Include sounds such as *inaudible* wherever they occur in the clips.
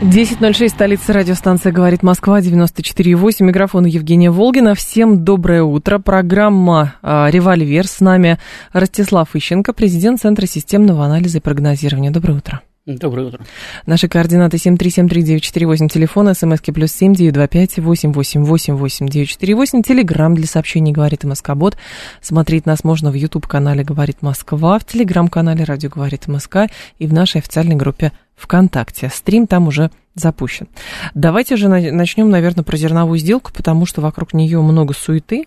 10.06, столица радиостанция «Говорит Москва», 94.8. Микрофон Евгения Волгина. Всем доброе утро. Программа а, «Револьвер». С нами Ростислав Ищенко, президент Центра системного анализа и прогнозирования. Доброе утро. Доброе утро. Наши координаты 7373948, телефон, смски плюс семь девять два пять восемь восемь восемь восемь девять четыре восемь, телеграмм для сообщений «Говорит Москобот». Смотреть нас можно в YouTube-канале «Говорит Москва», в телеграм-канале «Радио Говорит Москва» и в нашей официальной группе ВКонтакте. Стрим там уже запущен. Давайте же начнем, наверное, про зерновую сделку, потому что вокруг нее много суеты.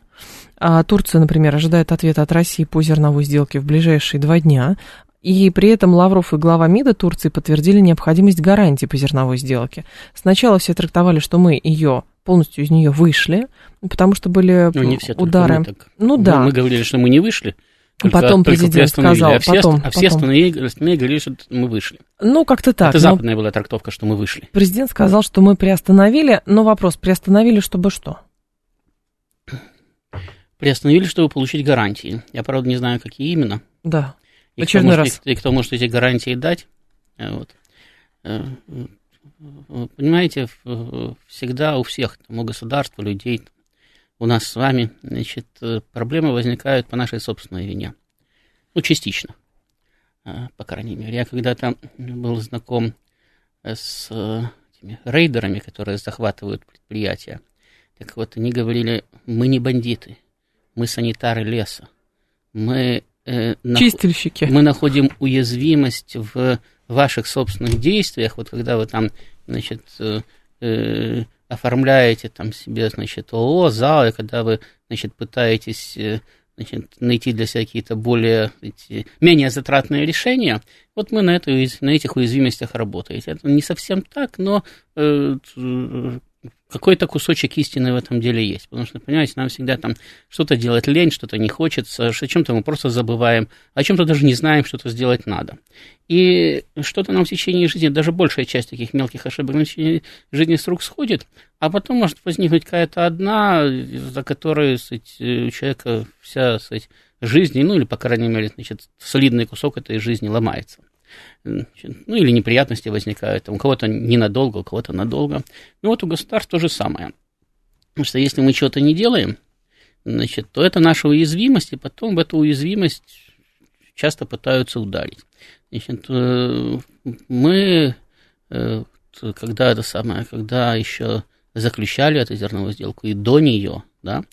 А Турция, например, ожидает ответа от России по зерновой сделке в ближайшие два дня. И при этом Лавров и глава МИДа Турции подтвердили необходимость гарантии по зерновой сделке. Сначала все трактовали, что мы ее полностью из нее вышли, потому что были ну, не все, удары. Так. Ну да. Мы, мы говорили, что мы не вышли. Только, потом только президент сказал, а все, потом, а все потом. остальные, остальные говорили, что мы вышли. Ну, как-то так. Это западная была трактовка, что мы вышли. Президент сказал, что мы приостановили, но вопрос, приостановили, чтобы что? Приостановили, чтобы получить гарантии. Я, правда, не знаю, какие именно. Да. И очередной кто раз. и, и кто может эти гарантии дать. Э, вот. Э, понимаете, всегда у всех, там, у государства, людей, у нас с вами, значит, э, проблемы возникают по нашей собственной вине. Ну, частично, по крайней мере. Я когда-то был знаком с этими рейдерами, которые захватывают предприятия. Так вот, они говорили, мы не бандиты, мы санитары леса. Мы э, Чистильщики. Мы находим уязвимость в ваших собственных действиях, вот когда вы там, значит, э, э, оформляете там себе, значит, ООО, ЗАО, и когда вы, значит, пытаетесь э, значит, найти для себя какие-то более, эти, менее затратные решения, вот мы на, эту, на этих уязвимостях работаем. Это не совсем так, но э, какой-то кусочек истины в этом деле есть. Потому что, понимаете, нам всегда там что-то делать лень, что-то не хочется, о чем-то мы просто забываем, о чем-то даже не знаем, что-то сделать надо. И что-то нам в течение жизни, даже большая часть таких мелких ошибок в течение жизни с рук сходит, а потом может возникнуть какая-то одна, за которой сказать, у человека вся сказать, жизнь, ну или, по крайней мере, значит, солидный кусок этой жизни ломается ну или неприятности возникают, у кого-то ненадолго, у кого-то надолго. Ну вот у государств то же самое. Потому что если мы чего-то не делаем, значит, то это наша уязвимость, и потом в эту уязвимость часто пытаются ударить. Значит, э, мы, э, когда это самое, когда еще заключали эту зерновую сделку и до нее, да,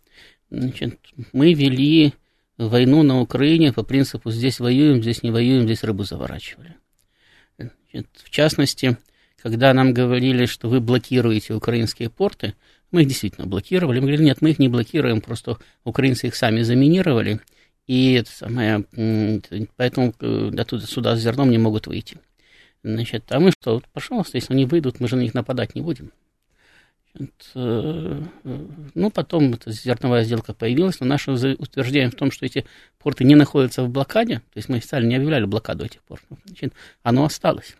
значит, мы вели войну на Украине по принципу «здесь воюем, здесь не воюем, здесь рыбу заворачивали». В частности, когда нам говорили, что вы блокируете украинские порты, мы их действительно блокировали. Мы говорили, нет, мы их не блокируем, просто украинцы их сами заминировали, и это самое, поэтому э, оттуда сюда с зерном не могут выйти. Значит, а мы что, пожалуйста, если они выйдут, мы же на них нападать не будем. Э, ну, потом эта зерновая сделка появилась, но наше утверждение в том, что эти порты не находятся в блокаде, то есть мы официально не объявляли блокаду этих портов, значит, оно осталось.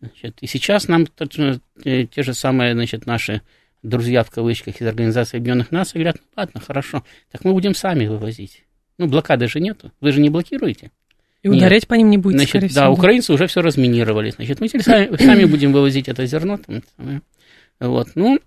Значит, и сейчас нам те, те же самые значит, наши друзья в кавычках из Организации Объединенных Наций говорят, ну ладно, хорошо, так мы будем сами вывозить. Ну, блокады же нету, вы же не блокируете. И ударять Нет. по ним не будете, значит, скорее всего. Да, украинцы уже все разминировали. Значит, мы теперь сами, сами будем вывозить это зерно. Там, вот, ну,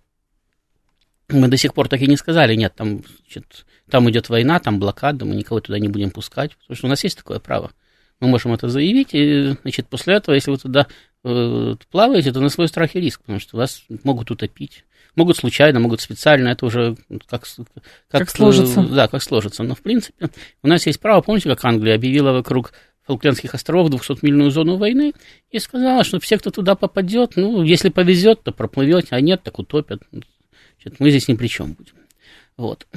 мы до сих пор так и не сказали, нет, там, значит, там идет война, там блокада, мы никого туда не будем пускать, потому что у нас есть такое право. Мы можем это заявить, и, значит, после этого, если вы туда э, плаваете, то на свой страх и риск, потому что вас могут утопить. Могут случайно, могут специально, это уже как, как, как сложится. Да, как сложится. Но, в принципе, у нас есть право, помните, как Англия объявила вокруг Фолклендских островов 200-мильную зону войны и сказала, что все, кто туда попадет, ну, если повезет, то проплывете, а нет, так утопят. Значит, мы здесь ни при чем будем. Вот.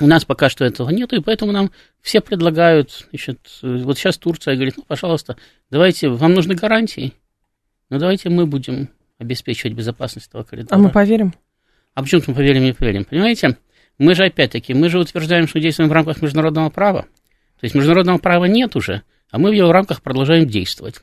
У нас пока что этого нет, и поэтому нам все предлагают, значит, вот сейчас Турция говорит, ну, пожалуйста, давайте, вам нужны гарантии, ну, давайте мы будем обеспечивать безопасность этого коридора. А мы поверим? А почему мы поверим, не поверим? Понимаете, мы же опять-таки, мы же утверждаем, что действуем в рамках международного права. То есть международного права нет уже, а мы в его рамках продолжаем действовать.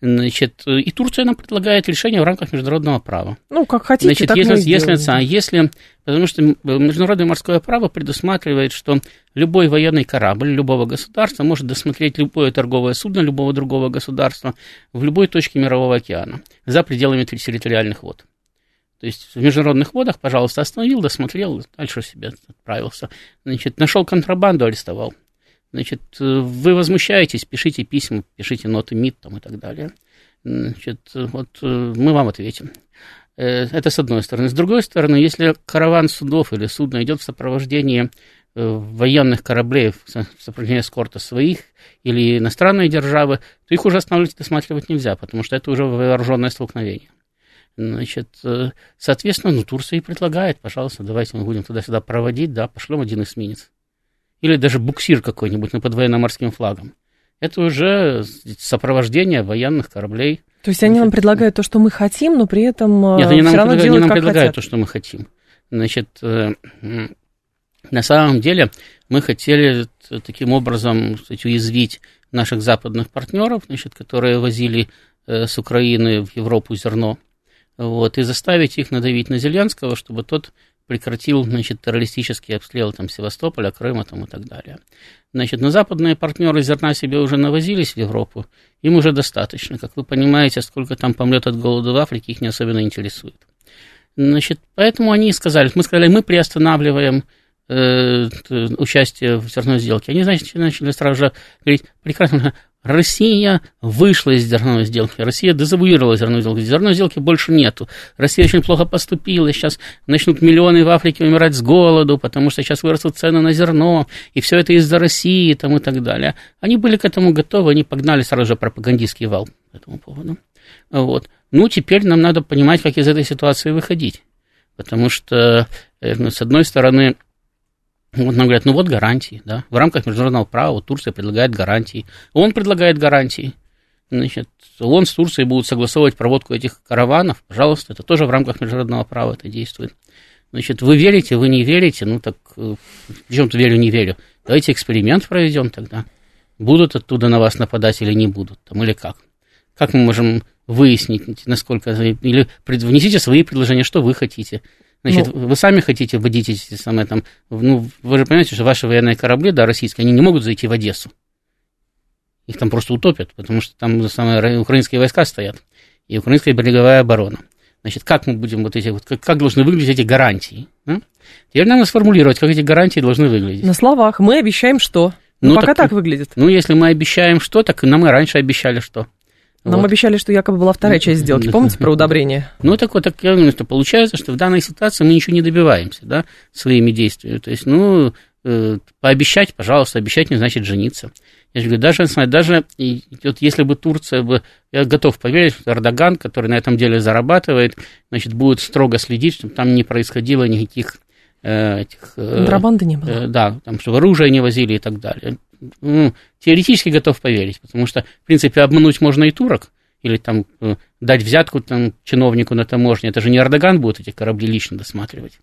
Значит, и Турция нам предлагает решение в рамках международного права. Ну, как хотите, Значит, так если, мы если, а если, потому что международное морское право предусматривает, что любой военный корабль любого государства может досмотреть любое торговое судно любого другого государства в любой точке Мирового океана за пределами территориальных вод. То есть в международных водах, пожалуйста, остановил, досмотрел, дальше себе отправился. Значит, нашел контрабанду, арестовал. Значит, вы возмущаетесь, пишите письма, пишите ноты МИД там, и так далее. Значит, вот мы вам ответим. Это с одной стороны. С другой стороны, если караван судов или судно идет в сопровождении военных кораблей, в сопровождении эскорта своих или иностранной державы, то их уже останавливать и досматривать нельзя, потому что это уже вооруженное столкновение. Значит, соответственно, ну, Турция и предлагает, пожалуйста, давайте мы будем туда-сюда проводить, да, пошлем один эсминец. Или даже буксир какой-нибудь на под военно-морским флагом. Это уже сопровождение военных кораблей. То есть они нам предлагают то, что мы хотим, но при этом Нет, они нам, равно предлагают, они нам предлагают хотят. то, что мы хотим. Значит, на самом деле мы хотели таким образом сказать, уязвить наших западных партнеров, значит, которые возили с Украины в Европу зерно, вот, и заставить их надавить на Зеленского, чтобы тот прекратил, значит, террористические обстрелы там, Севастополя, Крыма там, и так далее. Значит, но западные партнеры зерна себе уже навозились в Европу, им уже достаточно. Как вы понимаете, сколько там помрет от голода в Африке, их не особенно интересует. Значит, поэтому они сказали, мы сказали, мы приостанавливаем э, участие в зерной сделке. Они, значит, начали сразу же говорить, прекрасно, Россия вышла из зерновой сделки, Россия дезавуировала зерновую сделку, зерновой сделки больше нету. Россия очень плохо поступила, сейчас начнут миллионы в Африке умирать с голоду, потому что сейчас вырастут цены на зерно, и все это из-за России там, и так далее. Они были к этому готовы, они погнали сразу же пропагандистский вал по этому поводу. Вот. Ну, теперь нам надо понимать, как из этой ситуации выходить. Потому что, ну, с одной стороны, вот нам говорят, ну вот гарантии, да, в рамках международного права Турция предлагает гарантии. Он предлагает гарантии. Значит, он с Турцией будут согласовывать проводку этих караванов, пожалуйста, это тоже в рамках международного права это действует. Значит, вы верите, вы не верите, ну так в чем-то верю, не верю. Давайте эксперимент проведем тогда. Будут оттуда на вас нападать или не будут, там, или как? Как мы можем выяснить, насколько... Или внесите свои предложения, что вы хотите. Значит, ну, вы сами хотите вводить эти самые там, ну, вы же понимаете, что ваши военные корабли, да, российские, они не могут зайти в Одессу. Их там просто утопят, потому что там самые украинские войска стоят, и украинская береговая оборона. Значит, как мы будем вот эти, вот, как, как должны выглядеть эти гарантии? А? Теперь надо сформулировать, как эти гарантии должны выглядеть. На словах мы обещаем что? Ну, ну пока так, так выглядит. Ну, если мы обещаем что, так нам и раньше обещали что. Нам вот. обещали, что якобы была вторая часть сделки. Помните про удобрение? *laughs* Ну, так вот, так, что получается, что в данной ситуации мы ничего не добиваемся, да, своими действиями. То есть, ну, э, пообещать, пожалуйста, обещать не значит жениться. Я же говорю, даже, даже вот если бы Турция бы, я готов поверить, что Эрдоган, который на этом деле зарабатывает, значит, будет строго следить, чтобы там не происходило никаких этих... Контрабанды не было. Да, там, чтобы оружие не возили и так далее. Ну, теоретически готов поверить, потому что, в принципе, обмануть можно и турок, или там дать взятку там, чиновнику на таможне. Это же не Эрдоган будет эти корабли лично досматривать.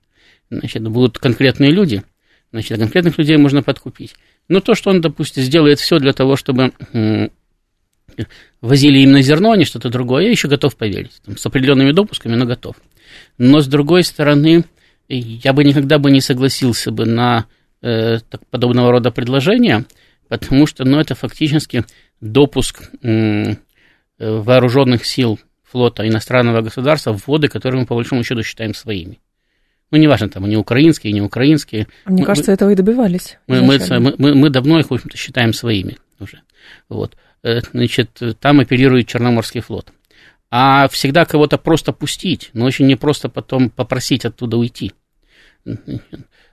Значит, будут конкретные люди. Значит, конкретных людей можно подкупить. Но то, что он, допустим, сделает все для того, чтобы возили именно зерно, а не что-то другое, я еще готов поверить. Там, с определенными допусками, но готов. Но, с другой стороны, я бы никогда бы не согласился бы на э, так, подобного рода предложения, потому что ну, это фактически допуск э, вооруженных сил флота иностранного государства в воды, которые мы по большому счету считаем своими. Ну, неважно, там они украинские, не украинские. Мне мы, кажется, мы, этого и добивались. Мы, мы, мы, мы давно их, в общем-то, считаем своими уже. Вот. Значит, там оперирует Черноморский флот. А всегда кого-то просто пустить, но очень непросто потом попросить оттуда уйти.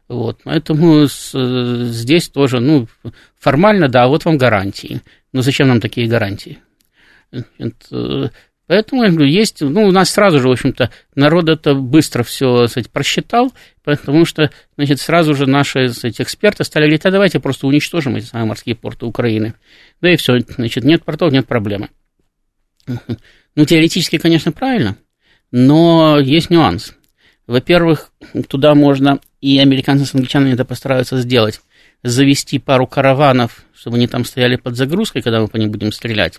Вот, поэтому с, здесь тоже, ну, формально, да, вот вам гарантии. Но зачем нам такие гарантии? Поэтому, я говорю, есть, ну, у нас сразу же, в общем-то, народ это быстро все, кстати, просчитал, потому что, значит, сразу же наши, кстати, эксперты стали говорить, а давайте просто уничтожим эти самые морские порты Украины. Да и все, значит, нет портов, нет проблемы. Ну, теоретически, конечно, правильно, но есть нюанс. Во-первых, туда можно и американцы с англичанами это постараются сделать, завести пару караванов, чтобы они там стояли под загрузкой, когда мы по ним будем стрелять.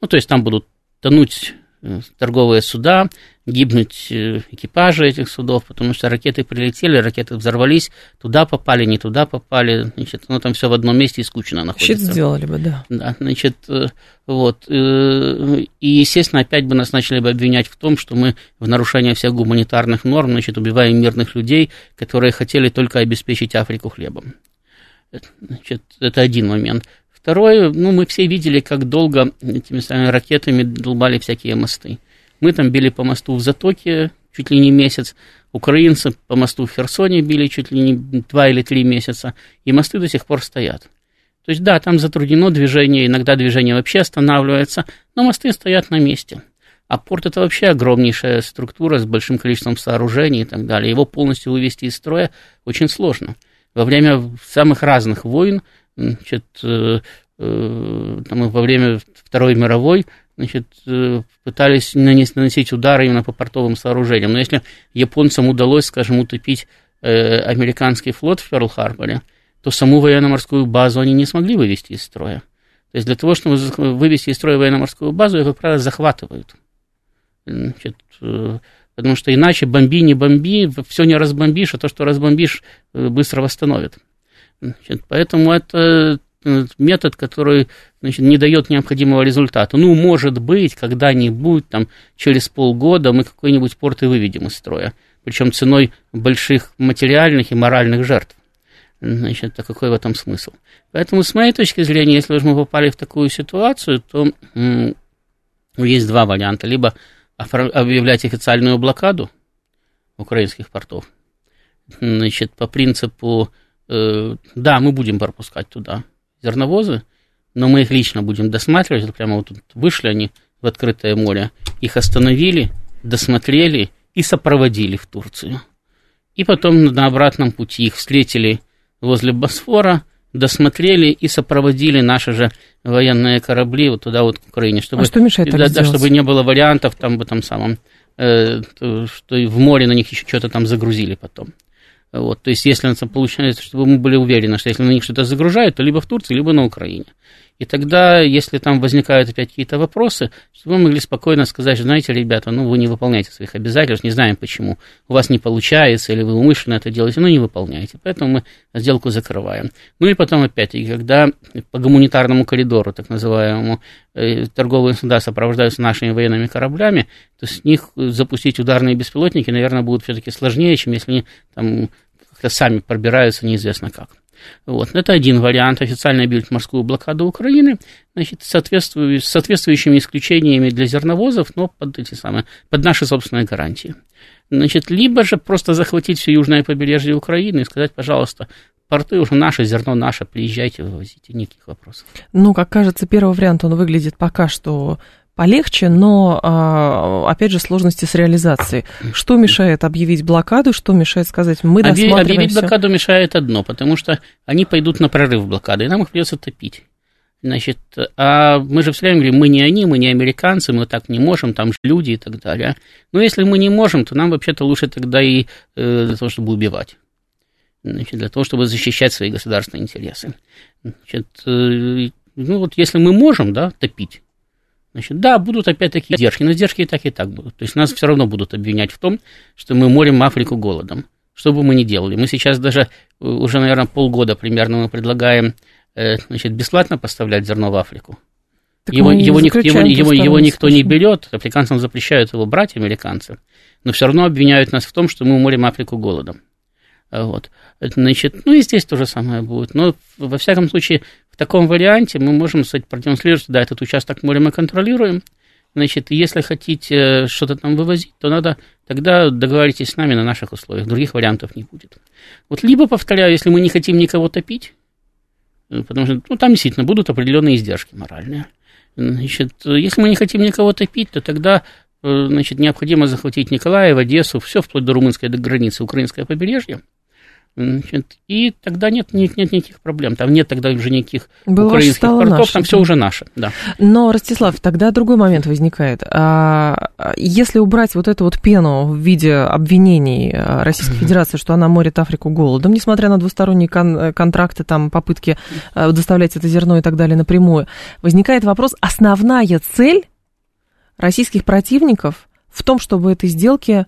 Ну, то есть там будут тонуть Э, торговые суда, гибнуть э, экипажи этих судов, потому что ракеты прилетели, ракеты взорвались, туда попали, не туда попали, значит, ну там все в одном месте и скучно находится. Щит сделали бы, да. Да, значит, э, вот, и, естественно, опять бы нас начали бы обвинять в том, что мы в нарушении всех гуманитарных норм, значит, убиваем мирных людей, которые хотели только обеспечить Африку хлебом. Значит, это один момент. Второе, ну, мы все видели, как долго этими самыми ракетами долбали всякие мосты. Мы там били по мосту в Затоке чуть ли не месяц, украинцы по мосту в Херсоне били чуть ли не два или три месяца, и мосты до сих пор стоят. То есть, да, там затруднено движение, иногда движение вообще останавливается, но мосты стоят на месте. А порт это вообще огромнейшая структура с большим количеством сооружений и так далее. Его полностью вывести из строя очень сложно. Во время самых разных войн значит, э, э, там, во время Второй мировой значит, э, пытались нанести, наносить удары именно по портовым сооружениям. Но если японцам удалось, скажем, утопить американский флот в Перл-Харборе, то саму военно-морскую базу они не смогли вывести из строя. То есть для того, чтобы вывести из строя военно-морскую базу, ее, как правило, захватывают. Значит, потому что иначе бомби, не бомби, все не разбомбишь, а то, что разбомбишь, быстро восстановят. Значит, поэтому это э, метод, который значит, не дает необходимого результата. Ну, может быть, когда-нибудь, там, через полгода мы какой-нибудь порт и выведем из строя, причем ценой больших материальных и моральных жертв. Значит, а какой в этом смысл? Поэтому, с моей точки зрения, если уж мы попали в такую ситуацию, то м- есть два варианта. Либо объявлять официальную блокаду украинских портов, значит, по принципу Э, да, мы будем пропускать туда зерновозы, но мы их лично будем досматривать. Прямо вот тут вышли они в открытое море, их остановили, досмотрели и сопроводили в Турцию. И потом на обратном пути их встретили возле Босфора, досмотрели и сопроводили наши же военные корабли вот туда вот к Украине, чтобы, а что мешает да, да, чтобы не было вариантов там в этом самом, э, что в море на них еще что-то там загрузили потом. Вот, то есть, если это получается, чтобы мы были уверены, что если на них что-то загружают, то либо в Турции, либо на Украине. И тогда, если там возникают опять какие-то вопросы, чтобы мы могли спокойно сказать, знаете, ребята, ну вы не выполняете своих обязательств, не знаем почему, у вас не получается, или вы умышленно это делаете, ну не выполняете. Поэтому мы сделку закрываем. Ну и потом, опять-таки, когда по гуманитарному коридору, так называемому, э, торговые суда сопровождаются нашими военными кораблями, то с них запустить ударные беспилотники, наверное, будет все-таки сложнее, чем если они там как-то сами пробираются неизвестно как. Вот. Это один вариант. Официально объявить морскую блокаду Украины, значит, соответствую, с соответствующими исключениями для зерновозов, но под, эти самые, под наши собственные гарантии. Значит, либо же просто захватить все южное побережье Украины и сказать, пожалуйста, порты уже наше, зерно наше, приезжайте, вывозите, никаких вопросов. Ну, как кажется, первый вариант, он выглядит пока что полегче, но, а, опять же, сложности с реализацией. Что мешает объявить блокаду, что мешает сказать, мы досматриваем Объявить все? блокаду мешает одно, потому что они пойдут на прорыв блокады, и нам их придется топить. Значит, а мы же все время говорим, мы не они, мы не американцы, мы так не можем, там же люди и так далее. Но если мы не можем, то нам вообще-то лучше тогда и э, для того, чтобы убивать. Значит, для того, чтобы защищать свои государственные интересы. Значит, э, ну вот если мы можем, да, топить, Значит, да, будут опять-таки издержки, но издержки и так, и так будут. То есть нас все равно будут обвинять в том, что мы морим Африку голодом. Что бы мы ни делали. Мы сейчас даже э, уже, наверное, полгода примерно мы предлагаем э, значит, бесплатно поставлять зерно в Африку. Так его, его, ник- его, его, его никто не берет, африканцам запрещают его брать, американцы, но все равно обвиняют нас в том, что мы морим Африку голодом. А Вот. Значит, ну и здесь то же самое будет. Но во всяком случае, в таком варианте мы можем сказать, продемонстрировать, да, этот участок моря мы контролируем. Значит, если хотите что-то там вывозить, то надо тогда договоритесь с нами на наших условиях. Других вариантов не будет. Вот либо, повторяю, если мы не хотим никого топить, э, потому что ну, там действительно будут определенные издержки моральные. Значит, э, если мы не хотим никого топить, то тогда э, значит, необходимо захватить Николаев, Одессу, все вплоть до румынской границы, украинское побережье. Значит, и тогда нет, нет, нет никаких проблем. Там нет тогда уже никаких Было украинских портов, наше, там да. все уже наше. Да. Но, Ростислав, тогда другой момент возникает. А, Если убрать вот эту вот пену в виде обвинений а, Российской Федерации, что она морит Африку голодом, несмотря на двусторонние кон- э, контракты, там, попытки а, доставлять это зерно и так далее напрямую, возникает вопрос, основная цель российских противников в том, чтобы этой сделки а,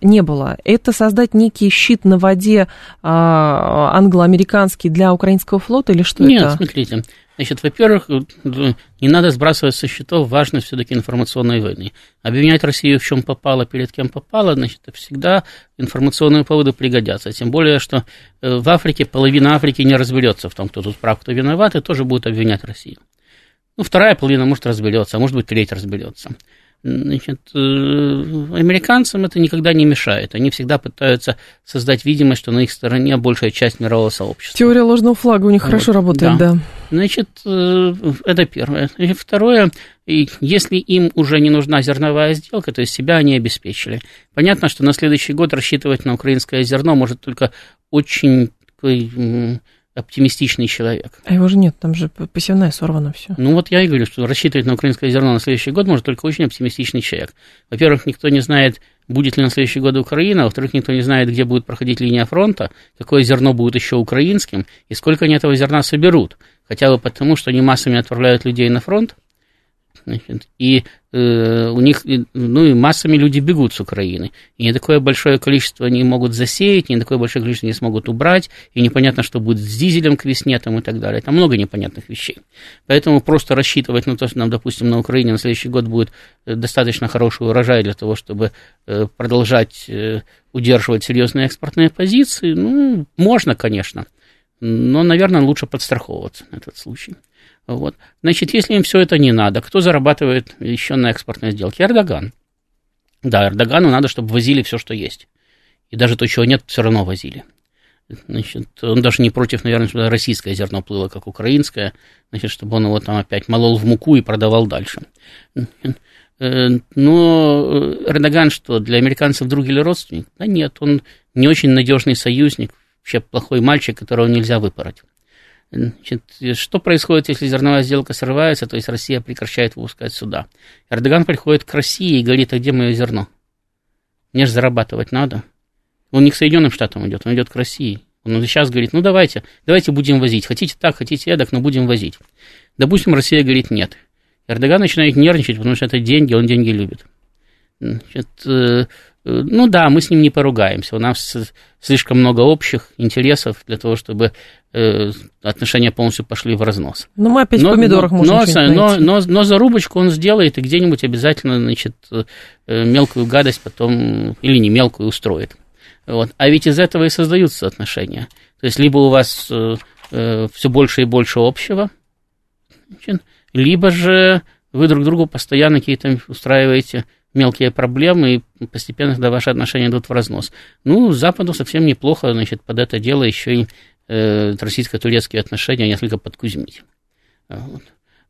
не было. Это создать некий щит на воде а, англо-американский для украинского флота или что Нет, это? смотрите. Значит, во-первых, э, не надо сбрасывать со счетов важность все-таки информационной войны. Обвинять Россию в чем попало, перед кем попало, значит, всегда информационные поводы пригодятся. Тем более, что э, в Африке половина Африки не разберется в том, кто тут прав, кто виноват, и тоже будет обвинять Россию. Ну, вторая половина, может, разберется, а может быть, треть разберется. Значит, э, американцам это никогда не мешает. Они всегда пытаются создать видимость, что на их стороне большая часть мирового сообщества. Теория ложного флага у них Вот, хорошо работает, да. да. Значит, э, это первое. И второе, если им уже не нужна зерновая сделка, то есть себя они обеспечили. Понятно, что на следующий год рассчитывать на украинское зерно может только очень такой оптимистичный человек. А его же нет, там же посевная сорвана все. Ну вот я и говорю, что рассчитывать на украинское зерно на следующий год может только очень оптимистичный человек. Во-первых, никто не знает, будет ли на следующий год Украина, во-вторых, никто не знает, где будет проходить линия фронта, какое зерно будет еще украинским, и сколько они этого зерна соберут. Хотя бы потому, что они массами отправляют людей на фронт, Значит, и э, у них, ну и массами люди бегут с Украины. И не такое большое количество они могут засеять, не такое большое количество не смогут убрать, и непонятно, что будет с дизелем к весне там, и так далее. Там много непонятных вещей. Поэтому просто рассчитывать на то, что нам, допустим, на Украине на следующий год будет э, достаточно хороший урожай для того, чтобы э, продолжать э, удерживать серьезные экспортные позиции, ну, можно, конечно. Но, наверное, лучше подстраховываться на этот случай. Вот. Значит, если им все это не надо, кто зарабатывает еще на экспортной сделке? Эрдоган. Да, Эрдогану надо, чтобы возили все, что есть. И даже то, чего нет, все равно возили. Значит, он даже не против, наверное, чтобы российское зерно плыло, как украинское, значит, чтобы он его там опять молол в муку и продавал дальше. Э, Но Эрдоган что, для американцев друг или родственник? Да нет, он не очень надежный союзник, вообще плохой мальчик, которого нельзя выпороть. Значит, что происходит, если зерновая сделка срывается, то есть Россия прекращает выпускать сюда? Эрдоган приходит к России и говорит, а где мое зерно? Мне же зарабатывать надо. Он не к Соединенным Штатам идет, он идет к России. Он сейчас говорит, ну давайте, давайте будем возить. Хотите так, хотите эдак, но будем возить. Допустим, Россия говорит нет. Эрдоган начинает нервничать, потому что это деньги, он деньги любит. Значит, э, ну да, мы с ним не поругаемся. У нас слишком много общих интересов для того, чтобы э, отношения полностью пошли в разнос. Ну, мы опять в помидорах но, можем но, но, но, но зарубочку он сделает и где-нибудь обязательно, значит, э, мелкую гадость потом, или не мелкую, устроит. Вот. А ведь из этого и создаются отношения. То есть, либо у вас э, э, все больше и больше общего, либо же вы друг другу постоянно какие-то устраиваете мелкие проблемы, и постепенно тогда ваши отношения идут в разнос. Ну, Западу совсем неплохо, значит, под это дело еще и э, российско-турецкие отношения несколько подкузмить. Вот.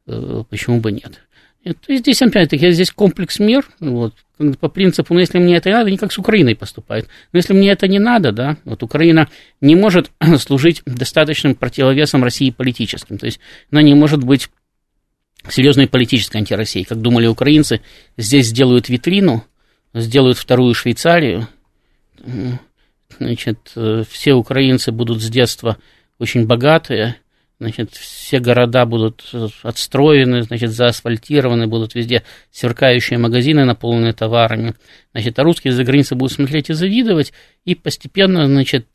Э, почему бы нет? Это, здесь, опять-таки, здесь комплекс мер, вот, по принципу, ну, если мне это надо, они как с Украиной поступают. Но если мне это не надо, да, вот Украина не может *clears throat* служить достаточным противовесом России политическим, то есть она не может быть серьезной политической антироссией. Как думали украинцы, здесь сделают витрину, сделают вторую Швейцарию, значит, все украинцы будут с детства очень богатые, значит, все города будут отстроены, значит, заасфальтированы, будут везде сверкающие магазины, наполненные товарами, значит, а русские за границей будут смотреть и завидовать, и постепенно, значит,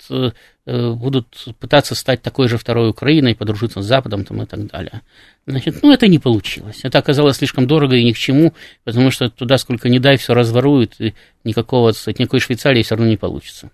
будут пытаться стать такой же второй Украиной, подружиться с Западом там, и так далее. Значит, ну, это не получилось. Это оказалось слишком дорого и ни к чему, потому что туда сколько ни дай, все разворуют, и никакого, никакой Швейцарии все равно не получится.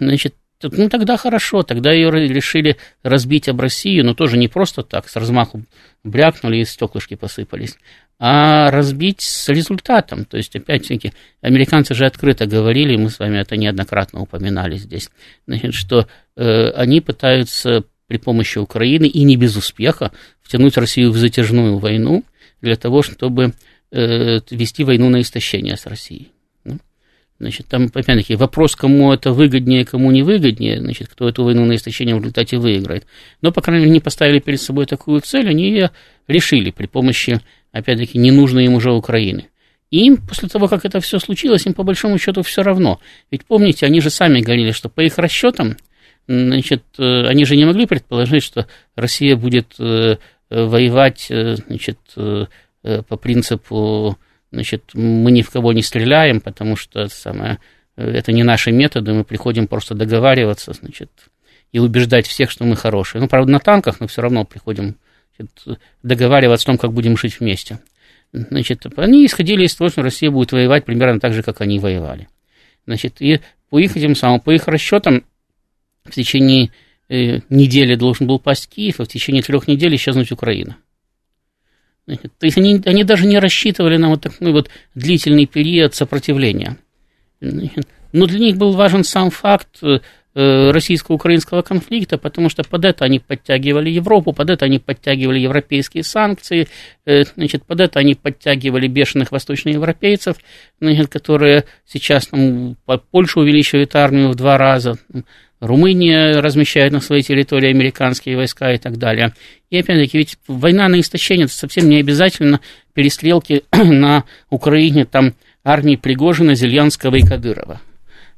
Значит, ну, тогда хорошо, тогда ее решили разбить об Россию, но тоже не просто так, с размаху брякнули и стеклышки посыпались, а разбить с результатом. То есть, опять-таки, американцы же открыто говорили, мы с вами это неоднократно упоминали здесь, значит, что э, они пытаются при помощи Украины, и не без успеха, втянуть Россию в затяжную войну для того, чтобы э, вести войну на истощение с Россией. Значит, там, опять-таки, вопрос, кому это выгоднее, кому не выгоднее, значит, кто эту войну на истощение в результате выиграет. Но, по крайней мере, они поставили перед собой такую цель, они ее решили при помощи, опять-таки, ненужной им уже Украины. И им, после того, как это все случилось, им по большому счету все равно. Ведь помните, они же сами говорили, что по их расчетам, значит, э, они же не могли предположить, что Россия будет э, воевать, э, значит, по принципу значит, мы ни в кого не стреляем, потому что самое, это не наши методы, мы приходим просто договариваться, значит, и убеждать всех, что мы хорошие. Ну, правда, на танках, но все равно приходим значит, договариваться о том, как будем жить вместе. Значит, они исходили из того, что Россия будет воевать примерно так же, как они воевали. Значит, и по их этим самым, по их расчетам, в течение э, недели должен был пасть Киев, а в течение трех недель исчезнуть Украина. То есть они, они даже не рассчитывали на вот такой вот длительный период сопротивления. Но для них был важен сам факт э, российско-украинского конфликта, потому что под это они подтягивали Европу, под это они подтягивали европейские санкции, э, значит, под это они подтягивали бешеных восточноевропейцев, значит, которые сейчас там, Польша увеличивает армию в два раза, Румыния размещает на своей территории американские войска и так далее. И опять-таки, ведь война на истощение, это совсем не обязательно перестрелки *clears throat* на Украине там армии Пригожина, Зеленского и Кадырова.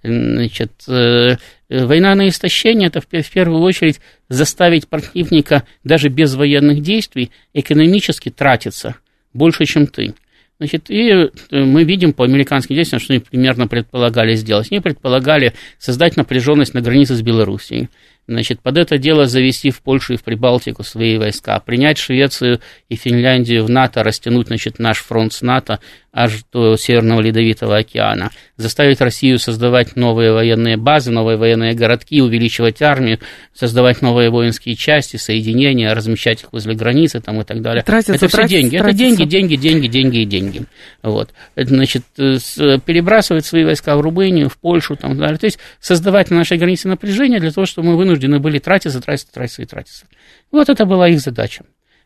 Значит, э, война на истощение – это в первую очередь заставить противника даже без военных действий экономически тратиться больше, чем ты. Значит, и э, мы видим по американским действиям, что они примерно предполагали сделать. Они предполагали создать напряженность на границе с Белоруссией. Значит, под это дело завести в Польшу и в Прибалтику свои войска, принять Швецию и Финляндию в НАТО, растянуть, значит, наш фронт с НАТО аж до Северного Ледовитого океана, заставить Россию создавать новые военные базы, новые военные городки, увеличивать армию, создавать новые воинские части, соединения, размещать их возле границы там, и так далее. Тратится, это все тратится, деньги. Тратится. Это деньги, деньги, деньги, деньги и деньги. Вот. Значит, перебрасывать свои войска в Румынию, в Польшу, там, далее. то есть создавать на нашей границе напряжение для того, чтобы мы вынуждены были тратиться, тратиться, тратиться и тратиться. Вот это была их задача.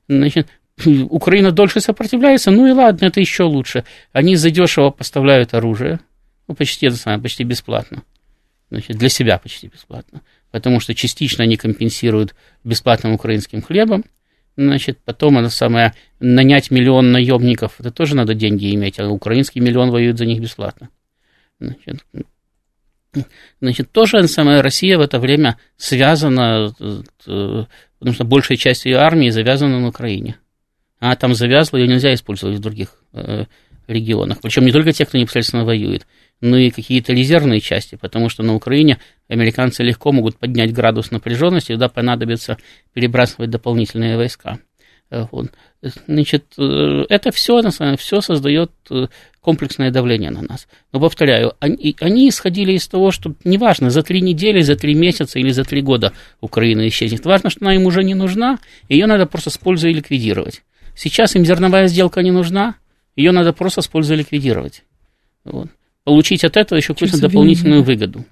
Значит, *laughs* Украина дольше сопротивляется, ну и ладно, это еще лучше. Они задешево поставляют оружие, ну, почти это самое, почти бесплатно. Значит, для себя почти бесплатно. Потому что частично они компенсируют бесплатным украинским хлебом. Значит, потом это самое, нанять миллион наемников, это тоже надо деньги иметь, а украинский миллион воюет за них бесплатно. Значит, значит тоже самое, Россия в это время связана, э, потому что большая часть ее армии завязана на Украине она там завязла, ее нельзя использовать в других э, регионах. Причем не только те, кто непосредственно воюет, но и какие-то резервные части, потому что на Украине американцы легко могут поднять градус напряженности, туда понадобится перебрасывать дополнительные войска. Э, вот. Значит, э, это все, на самом деле, все создает э, комплексное давление на нас. Но повторяю, они, они исходили из того, что неважно, за три недели, за три месяца или за три года Украина исчезнет. Важно, что она им уже не нужна, ее надо просто с пользой ликвидировать. Сейчас им зерновая сделка не нужна, ее надо просто с пользой ликвидировать. Вот. Получить от этого еще какую-то дополнительную выгоду.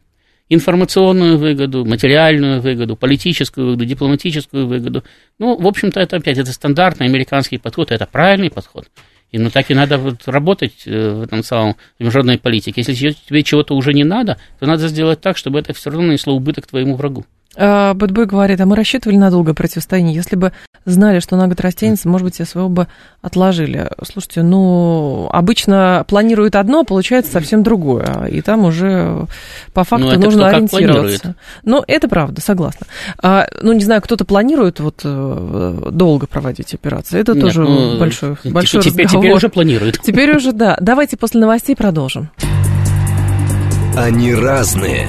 Информационную выгоду, материальную выгоду, политическую выгоду, дипломатическую выгоду. Ну, в общем-то, это опять это стандартный американский подход, это правильный подход. И ну так и надо вот работать э, в этом самом международной политике. Если тебе чего-то уже не надо, то надо сделать так, чтобы это все равно нанесло убыток твоему врагу. А, Бэтбой говорит, а мы рассчитывали на долгое противостояние. Если бы знали, что на год растянется, может быть, СВО бы отложили. Слушайте, ну, обычно планируют одно, получается совсем другое. И там уже по факту ну, нужно ориентироваться. Ну, это правда, согласна. А, ну, не знаю, кто-то планирует вот э, долго проводить операции. Это Нет, тоже ну, большой, большой теперь, разговор. Теперь уже планируют. *laughs* Теперь уже, да. Давайте после новостей продолжим. Они разные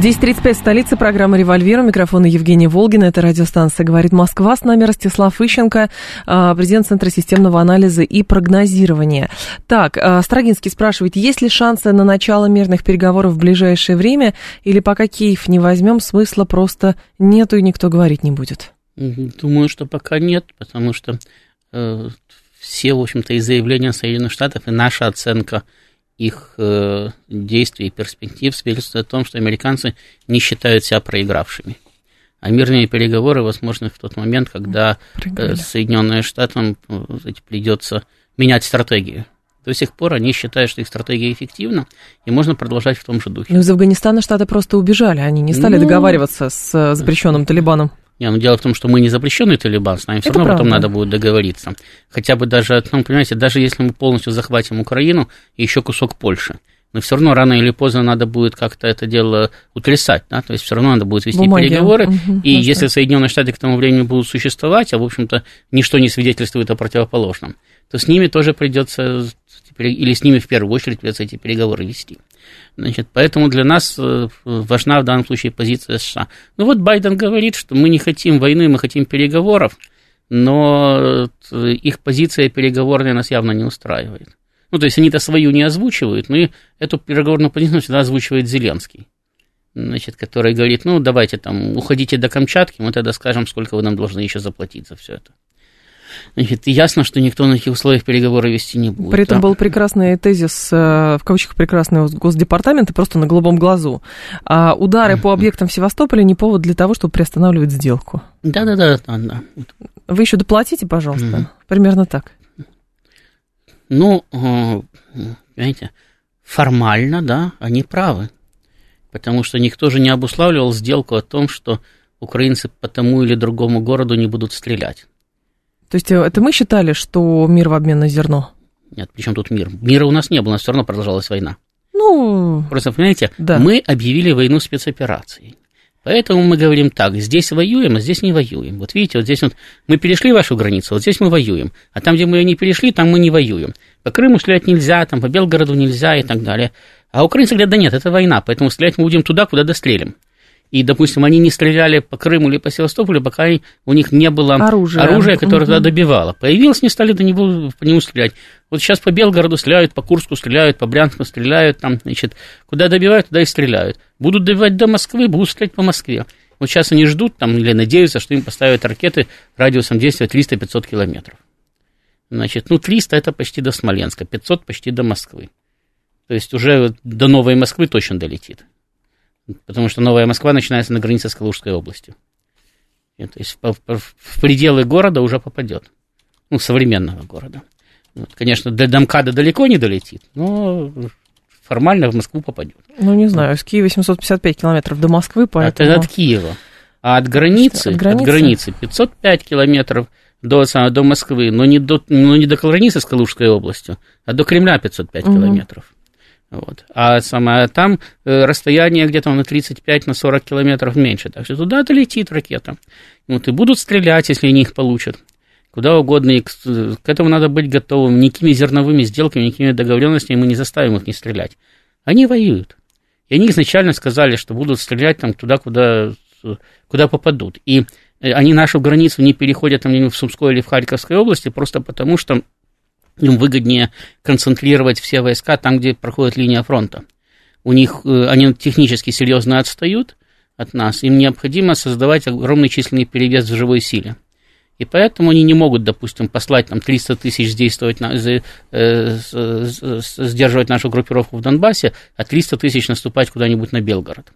10.35, столица программы «Револьвер». У микрофона Евгения Волгина. Это радиостанция «Говорит Москва». С нами Ростислав Ищенко, а, президент Центра системного анализа и прогнозирования. Так, а, Строгинский спрашивает, есть ли шансы на начало мирных переговоров в ближайшее время, или пока Киев не возьмем, смысла просто нету и никто говорить не будет? Думаю, что пока нет, потому что э, все, в общем-то, и заявления Соединенных Штатов, и наша оценка их э, действий и перспектив свидетельствует о том, что американцы не считают себя проигравшими. А мирные переговоры возможны в тот момент, когда э, Соединенным Штатам э, придется менять стратегию. До сих пор они считают, что их стратегия эффективна, и можно продолжать в том же духе. Но из Афганистана Штаты просто убежали, они не стали ну, договариваться с э, запрещенным Талибаном. Не, ну дело в том, что мы не запрещенный Талибан, с нами все равно правда. потом надо будет договориться. Хотя бы даже, ну, понимаете, даже если мы полностью захватим Украину и еще кусок Польши, но все равно рано или поздно надо будет как-то это дело утрясать, да, то есть все равно надо будет вести Бумаги. переговоры, угу, и хорошо. если Соединенные Штаты к тому времени будут существовать, а в общем-то ничто не свидетельствует о противоположном, то с ними тоже придется, или с ними в первую очередь придется эти переговоры вести. Значит, поэтому для нас э, важна в данном случае позиция США. Ну вот Байден говорит, что мы не хотим войны, мы хотим переговоров, но э, их позиция переговорная нас явно не устраивает. Ну, то есть они-то свою не озвучивают, но и эту переговорную позицию всегда озвучивает Зеленский, значит, который говорит, ну, давайте там, уходите до Камчатки, мы тогда скажем, сколько вы нам должны еще заплатить за все это. Значит, ясно, что никто на таких условиях переговоры вести не будет. При этом да. был прекрасный тезис, э, в кавычках прекрасный Госдепартамента, просто на голубом глазу. А удары по *laughs* объектам в Севастополе не повод для того, чтобы приостанавливать сделку. Да-да-да. да. Вы еще доплатите, пожалуйста. Mm-hmm. Примерно так. Ну, э, понимаете, формально, да, они правы. Потому что никто же не обуславливал сделку о том, что украинцы по тому или другому городу не будут стрелять. То есть э, это мы считали, что мир в обмен на зерно? Нет, причем тут мир? Мира у нас не было, у нас все равно продолжалась война. Ну... Просто, понимаете, да. мы объявили войну спецоперацией. Поэтому мы говорим так, здесь воюем, а здесь не воюем. Вот видите, вот здесь вот мы перешли вашу границу, вот здесь мы воюем. А там, где мы ее не перешли, там мы не воюем. По Крыму стрелять нельзя, там по Белгороду нельзя и так далее. А украинцы говорят, да нет, это война, поэтому стрелять мы будем туда, куда дострелим и, допустим, они не стреляли по Крыму или по Севастополю, пока у них не было оружия, оружия которое угу. туда добивало. Появилось, не стали до него, по нему стрелять. Вот сейчас по Белгороду стреляют, по Курску стреляют, по Брянску стреляют, там, значит, куда добивают, туда и стреляют. Будут добивать до Москвы, будут стрелять по Москве. Вот сейчас они ждут там или надеются, что им поставят ракеты радиусом действия 300-500 километров. Значит, ну, 300 это почти до Смоленска, 500 почти до Москвы. То есть уже до Новой Москвы точно долетит потому что Новая Москва начинается на границе с Калужской областью. И, то есть в, в, пределы города уже попадет, ну, современного города. Вот, конечно, до Домкада далеко не долетит, но формально в Москву попадет. Ну, не знаю, с Киева 755 километров до Москвы, поэтому... Это от Киева. А от границы, от границы? от границы 505 километров до, до Москвы, но не до, но не до границы с Калужской областью, а до Кремля 505 угу. километров. Вот. А самое, там э, расстояние где-то на 35 на 40 километров меньше. Так что туда долетит ракета. Вот, и будут стрелять, если они их получат. Куда угодно. И к, к этому надо быть готовым. Никакими зерновыми сделками, никакими договоренностями мы не заставим их не стрелять. Они воюют. И они изначально сказали, что будут стрелять там туда, куда, куда попадут. И э, они нашу границу не переходят там в Сумской или в Харьковской области, просто потому что им выгоднее концентрировать все войска там, где проходит линия фронта. У них э, они технически серьезно отстают от нас, им необходимо создавать огромный численный перевес в живой силе. И поэтому они не могут, допустим, послать там 300 тысяч действовать, на, э, сдерживать нашу группировку в Донбассе, а 300 тысяч наступать куда-нибудь на Белгород.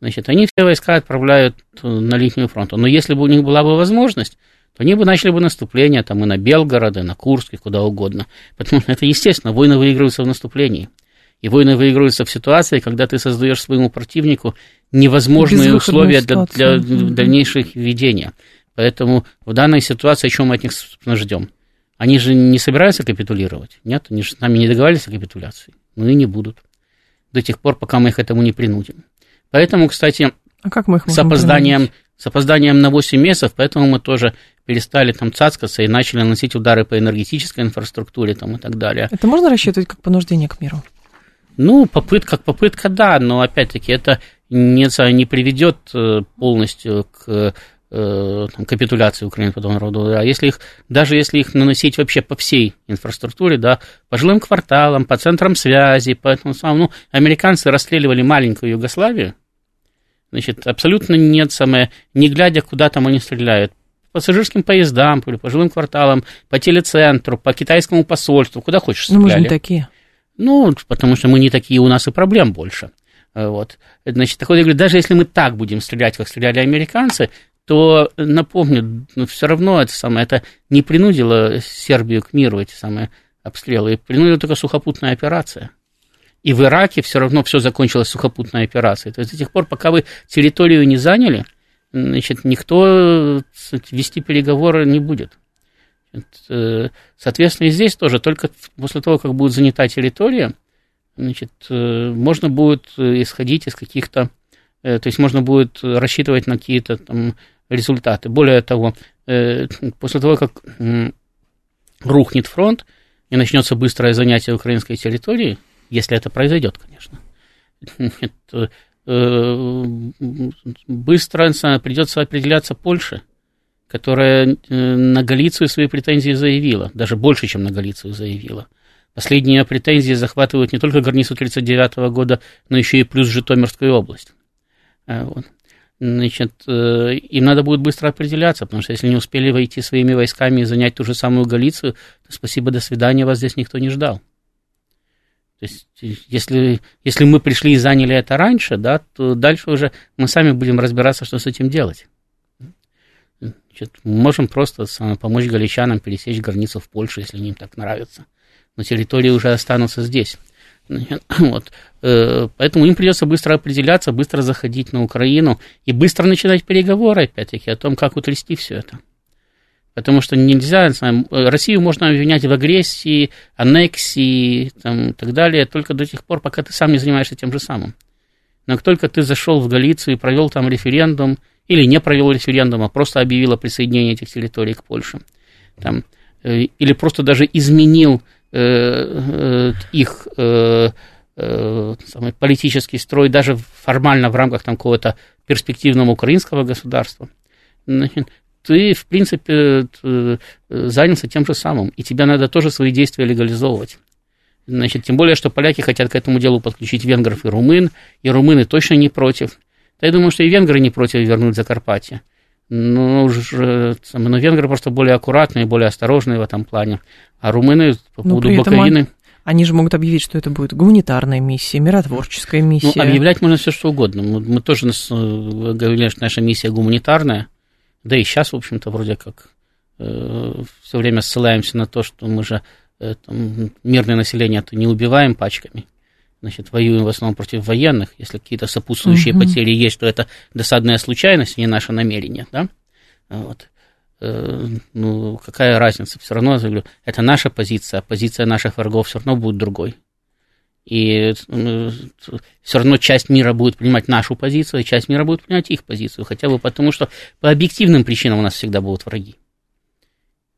Значит, они все войска отправляют на линию фронта. Но если бы у них была бы возможность, то они бы начали бы наступление там и на Белгород, и на Курск, и куда угодно. Потому что *laughs* это естественно, войны выигрываются в наступлении. И войны выигрываются в ситуации, когда ты создаешь своему противнику невозможные условия для, для дальнейших ведения. Поэтому в данной ситуации, о чем мы от них ждем? Они же не собираются капитулировать. Нет, они же с нами не договаривались о капитуляции. Ну и не будут. До тех пор, пока мы их этому не принудим. Поэтому, кстати, а как мы их с опозданием, принудить? с опозданием на 8 месяцев, поэтому мы тоже перестали там цацкаться и начали наносить удары по энергетической инфраструктуре там, и так далее. Это можно рассчитывать как понуждение к миру? Ну, попытка как попытка, да, но опять-таки это не, не приведет э, полностью к э, там, капитуляции Украины по роду. А если их, даже если их наносить вообще по всей инфраструктуре, да, по жилым кварталам, по центрам связи, по этому самому, ну, американцы расстреливали маленькую Югославию, значит, абсолютно нет самое, не глядя, куда там они стреляют, пассажирским поездам, по жилым кварталам, по телецентру, по китайскому посольству, куда хочешь Ну, мы же не такие. Ну, потому что мы не такие, у нас и проблем больше. Э, Вот. Значит, так вот, я говорю, даже если мы так будем стрелять, как стреляли американцы, то, напомню, ну, все равно это самое, это не принудило Сербию к миру, эти самые обстрелы, и принудила только сухопутная операция. И в Ираке все равно все закончилось сухопутной операцией. То есть до тех пор, пока вы территорию не заняли, значит, никто вести переговоры не будет. Э, Соответственно, и здесь тоже, только после того, как будет занята территория, значит, э, можно будет э, исходить из каких-то, то есть можно будет рассчитывать на какие-то там результаты. Более того, после того, как рухнет фронт и начнется быстрое занятие украинской территории, если это произойдет, конечно, быстро придется определяться Польше, которая э, на Галицию свои претензии заявила, даже больше, чем на Галицию заявила. Последние претензии захватывают не только границу 1939 года, но еще и плюс Житомирскую область. А, Вот. Значит, э, им надо будет быстро определяться, потому что если не успели войти своими войсками и занять ту же самую Галицию, то спасибо, до свидания, вас здесь никто не ждал. То есть, если, если мы пришли и заняли это раньше, да, то дальше уже мы сами будем разбираться, что с этим делать. Значит, можем просто самое, помочь галичанам пересечь границу в Польшу, если им так нравится. Но территории уже останутся здесь. *clears throat* Вот. Э, Поэтому им придется быстро определяться, быстро заходить на Украину и быстро начинать переговоры, опять-таки, о том, как утрясти все это. Потому что нельзя, не знаю, Россию можно обвинять в агрессии, аннексии там, и так далее, только до тех пор, пока ты сам не занимаешься тем же самым. Но как только ты зашел в Галицию и провел там референдум, или не провел референдум, а просто объявил о присоединении этих территорий к Польше, там, э, или просто даже изменил э, э, их э, э, самый политический строй даже формально в рамках там, какого-то перспективного украинского государства, ты, в принципе, т- занялся тем же самым, и тебе надо тоже свои действия легализовывать. Значит, тем более, что поляки хотят к этому делу подключить венгров и румын, и румыны точно не против. Да я думаю, что и венгры не против вернуть Закарпатье. Но, уже, самое, но венгры просто более аккуратные, более осторожные в этом плане. А румыны по Но поводу Буковины... Они же могут объявить, что это будет гуманитарная миссия, миротворческая Ну, миссия. объявлять можно все что угодно. Мы, мы тоже э, говорили, что наша миссия гуманитарная. Да и сейчас, в общем-то, вроде как все время ссылаемся на то, что мы же э, там, мирное население то не убиваем пачками. Значит, воюем в основном против военных. Если какие-то сопутствующие Мгм. потери есть, то это досадная случайность, не наше намерение. Да? Вот. Э, Ну, какая разница? Все равно, я говорю, это наша позиция, а позиция наших врагов все равно будет другой. И все равно часть мира будет принимать нашу позицию, и часть мира будет принимать их позицию, хотя бы потому, что по объективным причинам у нас всегда будут враги.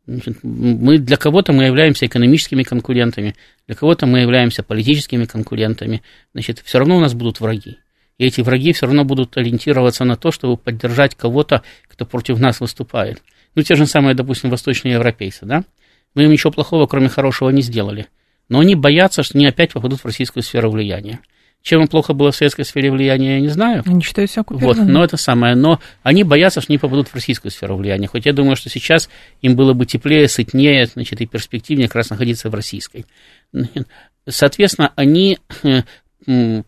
Мы, для кого-то мы являемся экономическими конкурентами, для кого-то мы являемся политическими конкурентами, значит, все равно у нас будут враги. И эти враги все равно будут ориентироваться на то, чтобы поддержать кого-то, кто против нас выступает. Ну, те же самые, допустим, восточные европейцы, да? Мы им ничего плохого, кроме хорошего, не сделали. Но они боятся, что они опять попадут в российскую сферу влияния. Чем им плохо было в советской сфере влияния, я не знаю. Они считают себя Вот, оккупированными. но это самое. Но они боятся, что они попадут в российскую сферу влияния. Хоть я думаю, что сейчас им было бы теплее, сытнее, значит, и перспективнее как раз находиться в российской. Соответственно, они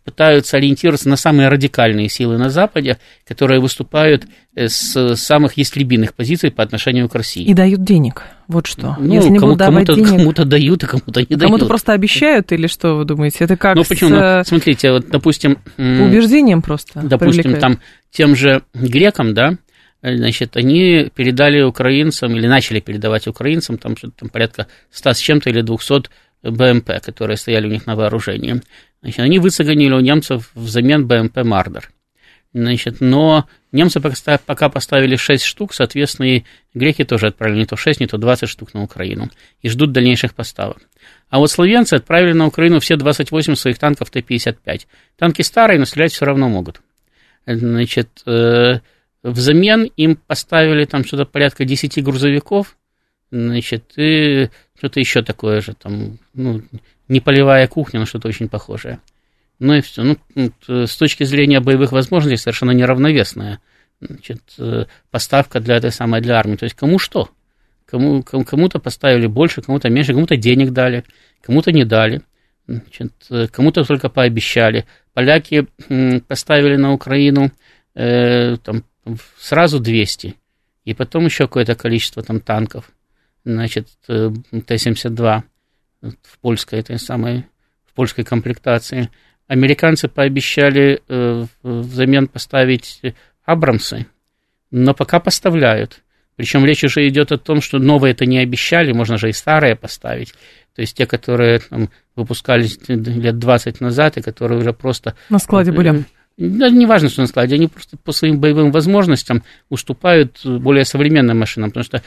пытаются ориентироваться на самые радикальные силы на Западе, которые выступают э, с самых ястребиных позиций по отношению к России. И дают денег. Вот что. Ну, Если кому, будут давать то денег, кому-то дают, а кому-то не дают. кому-то просто обещают, или что вы думаете? Это как ну, с, почему? Ну, э, смотрите, вот, допустим... по убеждениям просто допустим, привлекают. там тем же грекам, да, значит, они передали украинцам, или начали передавать украинцам, там, что-то там порядка 100 с чем-то или 200 БМП, которые стояли у них на вооружении. Значит, они выцеганили у немцев взамен БМП «Мардер». Значит, но немцы пока поставили 6 штук, соответственно, и греки тоже отправили не то 6, не то 20 штук на Украину и ждут дальнейших поставок. А вот словенцы отправили на Украину все 28 своих танков Т-55. Танки старые, но стрелять все равно могут. Значит, э, взамен им поставили там что-то порядка 10 грузовиков, значит, и что-то еще такое же, там, ну, не полевая кухня, но что-то очень похожее. Ну и все. Ну, с точки зрения боевых возможностей, совершенно неравновесная значит, поставка для этой самой для армии. То есть кому что? Кому, кому-то поставили больше, кому-то меньше, кому-то денег дали, кому-то не дали. Значит, кому-то только пообещали. Поляки поставили на Украину э, там, сразу 200, и потом еще какое-то количество там танков, значит, э, Т-72 в польской этой самой, в польской комплектации. Американцы пообещали э, взамен поставить Абрамсы, но пока поставляют. Причем речь уже идет о том, что новые это не обещали, можно же и старые поставить. То есть те, которые там, выпускались лет 20 назад, и которые уже просто... На складе были. Да, не важно, что на складе, они просто по своим боевым возможностям уступают более современным машинам, потому что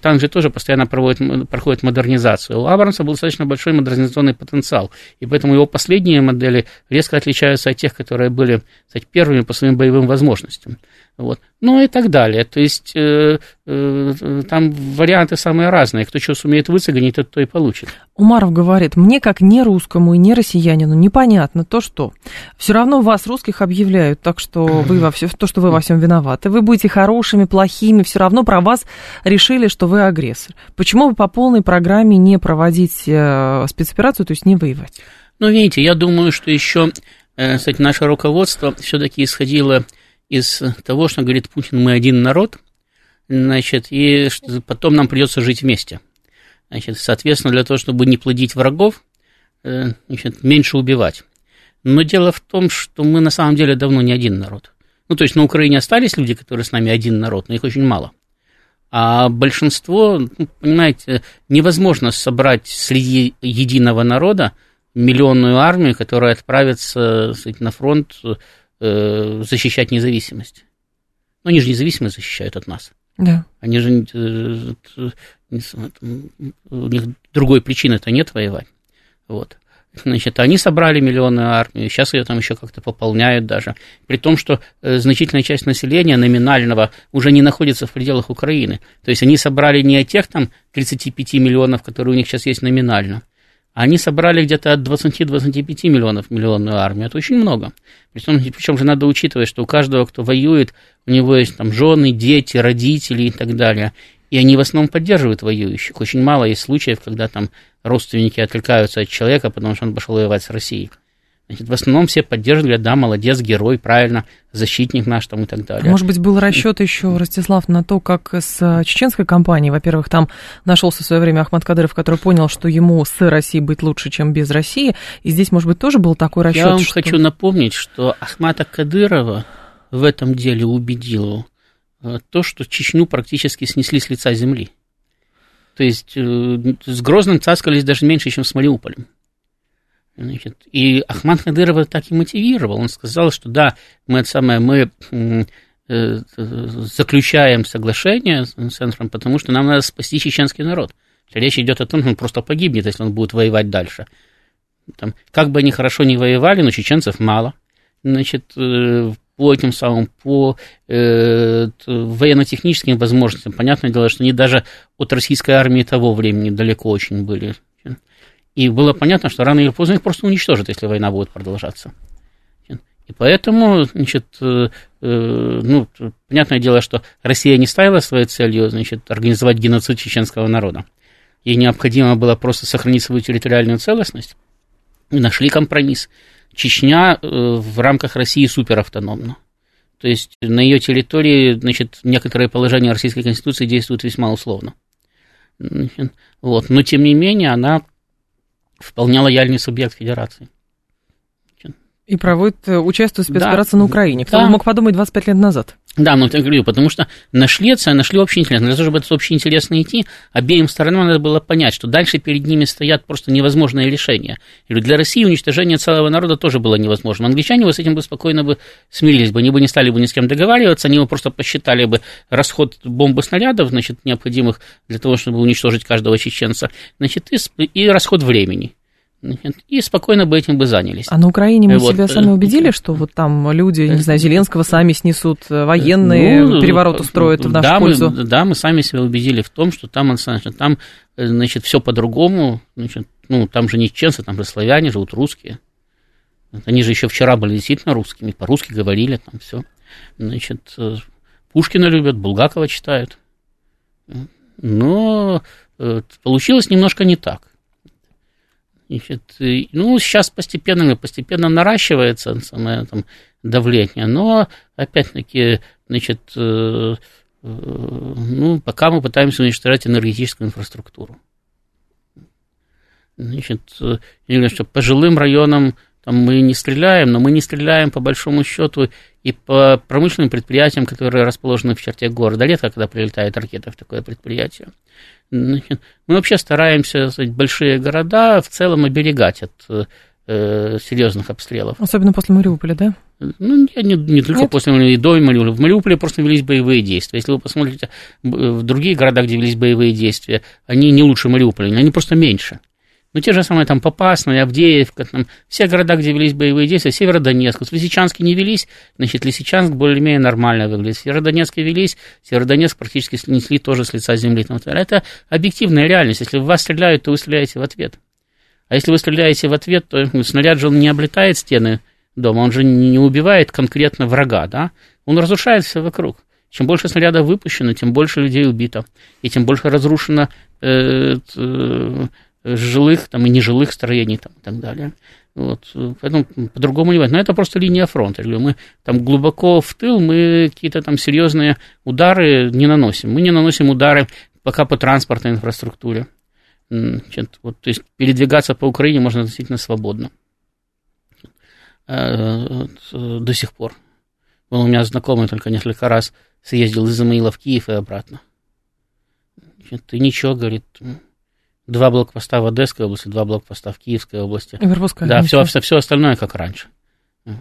танк же тоже постоянно проводит, проходит модернизацию. У Абрамса был достаточно большой модернизационный потенциал, и поэтому его последние модели резко отличаются от тех, которые были кстати, первыми по своим боевым возможностям. Вот. Ну и так далее. То есть э, э, там варианты самые разные. Кто что сумеет выцегонить, тот то и получит. Умаров говорит, мне как не русскому и не россиянину непонятно то, что все равно вас, русских, объявляют, так что вы во все, то, что вы во всем виноваты. Вы будете хорошими, плохими, все равно про вас решили, что вы агрессор. Почему бы по полной программе не проводить э, спецоперацию, то есть не воевать? Ну, видите, я думаю, что еще, э, кстати, наше руководство все-таки исходило из того, что говорит Путин, мы один народ, значит, и потом нам придется жить вместе. Значит, соответственно, для того, чтобы не плодить врагов, э, значит, меньше убивать. Но дело в том, что мы на самом деле давно не один народ. Ну, то есть на Украине остались люди, которые с нами один народ, но их очень мало. А большинство, ну, понимаете, невозможно собрать среди единого народа миллионную армию, которая отправится сказать, на фронт э, защищать независимость. Но они же независимость защищают от нас. Да. Они же э, у них другой причины-то нет воевать. Вот. Значит, они собрали миллионную армию, сейчас ее там еще как-то пополняют даже. При том, что э, значительная часть населения номинального уже не находится в пределах Украины. То есть они собрали не тех там 35 миллионов, которые у них сейчас есть номинально, они собрали где-то от 20-25 миллионов миллионную армию. Это очень много. Причем, причем же надо учитывать, что у каждого, кто воюет, у него есть там жены, дети, родители и так далее. И они в основном поддерживают воюющих. Очень мало есть случаев, когда там родственники отвлекаются от человека, потому что он пошел воевать с Россией. Значит, в основном все поддерживали, да, молодец, герой, правильно, защитник наш там и так далее. Может быть, был расчет еще, Ростислав, на то, как с чеченской компанией, во-первых, там нашелся в свое время Ахмад Кадыров, который понял, что ему с Россией быть лучше, чем без России, и здесь, может быть, тоже был такой расчет. Я вам что... хочу напомнить, что Ахмата Кадырова в этом деле убедил э, то, что Чечню практически снесли с лица земли. То есть э, с Грозным цаскались даже меньше, чем с Мариуполем. Значит, и Ахмад Кадыров так и мотивировал. Он сказал, что да, мы, это самое, мы э, заключаем соглашение с центром, потому что нам надо спасти чеченский народ. Речь идет о том, что он просто погибнет, если он будет воевать дальше. Там, как бы они хорошо не воевали, но чеченцев мало. Значит, э, по этим самым, по э, военно-техническим возможностям. Понятное дело, что они даже от российской армии того времени далеко очень были. И было понятно, что рано или поздно их просто уничтожат, если война будет продолжаться. И поэтому, значит, э, э, ну, понятное дело, что Россия не ставила своей целью, значит, организовать геноцид чеченского народа. Ей необходимо было просто сохранить свою территориальную целостность. И нашли компромисс. Чечня э, в рамках России суперавтономна. То есть на ее территории, значит, некоторые положения Российской Конституции действуют весьма условно. Вот. Но, тем не менее, она вполне лояльный субъект федерации. И проводит, э, участвует в спецоперации да, на Украине. Кто да. мог подумать 25 лет назад? Да, ну, я говорю, потому что нашли это, нашли общий интерес. Для того, чтобы это общий интерес найти, обеим сторонам надо было понять, что дальше перед ними стоят просто невозможные решения. И для России уничтожение целого народа тоже было невозможно. Англичане бы с этим бы спокойно бы смирились бы, они бы не стали бы ни с кем договариваться, они бы просто посчитали бы расход бомбы снарядов, значит, необходимых для того, чтобы уничтожить каждого чеченца, значит, и, и расход времени и спокойно бы этим бы занялись. А на Украине мы вот. себя сами убедили, что вот там люди, не знаю, Зеленского сами снесут, э, военные ну, переворот устроят в нашу да, пользу? Мы, да, мы сами себя убедили в том, что там, значит, там, э, значит, все по-другому, значит, ну, там же не чеченцы, там же славяне живут русские. Они же еще вчера были действительно русскими, по-русски говорили, там все. Значит, Пушкина любят, Булгакова читают. Но получилось немножко не так. Значит, ну, сейчас постепенно, постепенно наращивается самое там, давление, но, опять-таки, значит, э, э, ну, пока мы пытаемся уничтожать энергетическую инфраструктуру. Значит, э, я говорю, что по жилым районам там мы не стреляем, но мы не стреляем по большому счету и по промышленным предприятиям, которые расположены в черте города. Редко, когда прилетает ракета в такое предприятие. Значит, мы вообще стараемся сказать, большие города в целом оберегать от э, серьезных обстрелов. Особенно после Мариуполя, да? Ну, не, не только Нет? после Мариуполя, и до Мариуполя. В Мариуполе просто велись боевые действия. Если вы посмотрите в другие города, где велись боевые действия, они не лучше Мариуполя, они просто меньше. Ну, те же самые там Попасная, Авдеевка, там, все города, где велись боевые действия, Северодонецк. В Лисичанске не велись, значит, Лисичанск более-менее нормально выглядит. В Северодонецке велись, Северодонецк практически снесли тоже с лица земли. Там, это объективная реальность. Если в вас стреляют, то вы стреляете в ответ. А если вы стреляете в ответ, то ну, снаряд же он не облетает стены дома, он же не убивает конкретно врага, да? Он разрушает все вокруг. Чем больше снарядов выпущено, тем больше людей убито, и тем больше разрушено э, э, жилых там, и нежилых строений там, и так далее. Вот, поэтому по-другому не бывает. Но это просто линия фронта. Мы там глубоко в тыл, мы какие-то там серьезные удары не наносим. Мы не наносим удары пока по транспортной инфраструктуре. Вот, то есть передвигаться по Украине можно относительно свободно э, до сих пор. У меня знакомый только несколько раз съездил из Измаила в Киев и обратно. И ничего, говорит, два блокпоста в Одесской области, два блокпоста в Киевской области. И Вербовская, да, все, все, все остальное как раньше. Вот.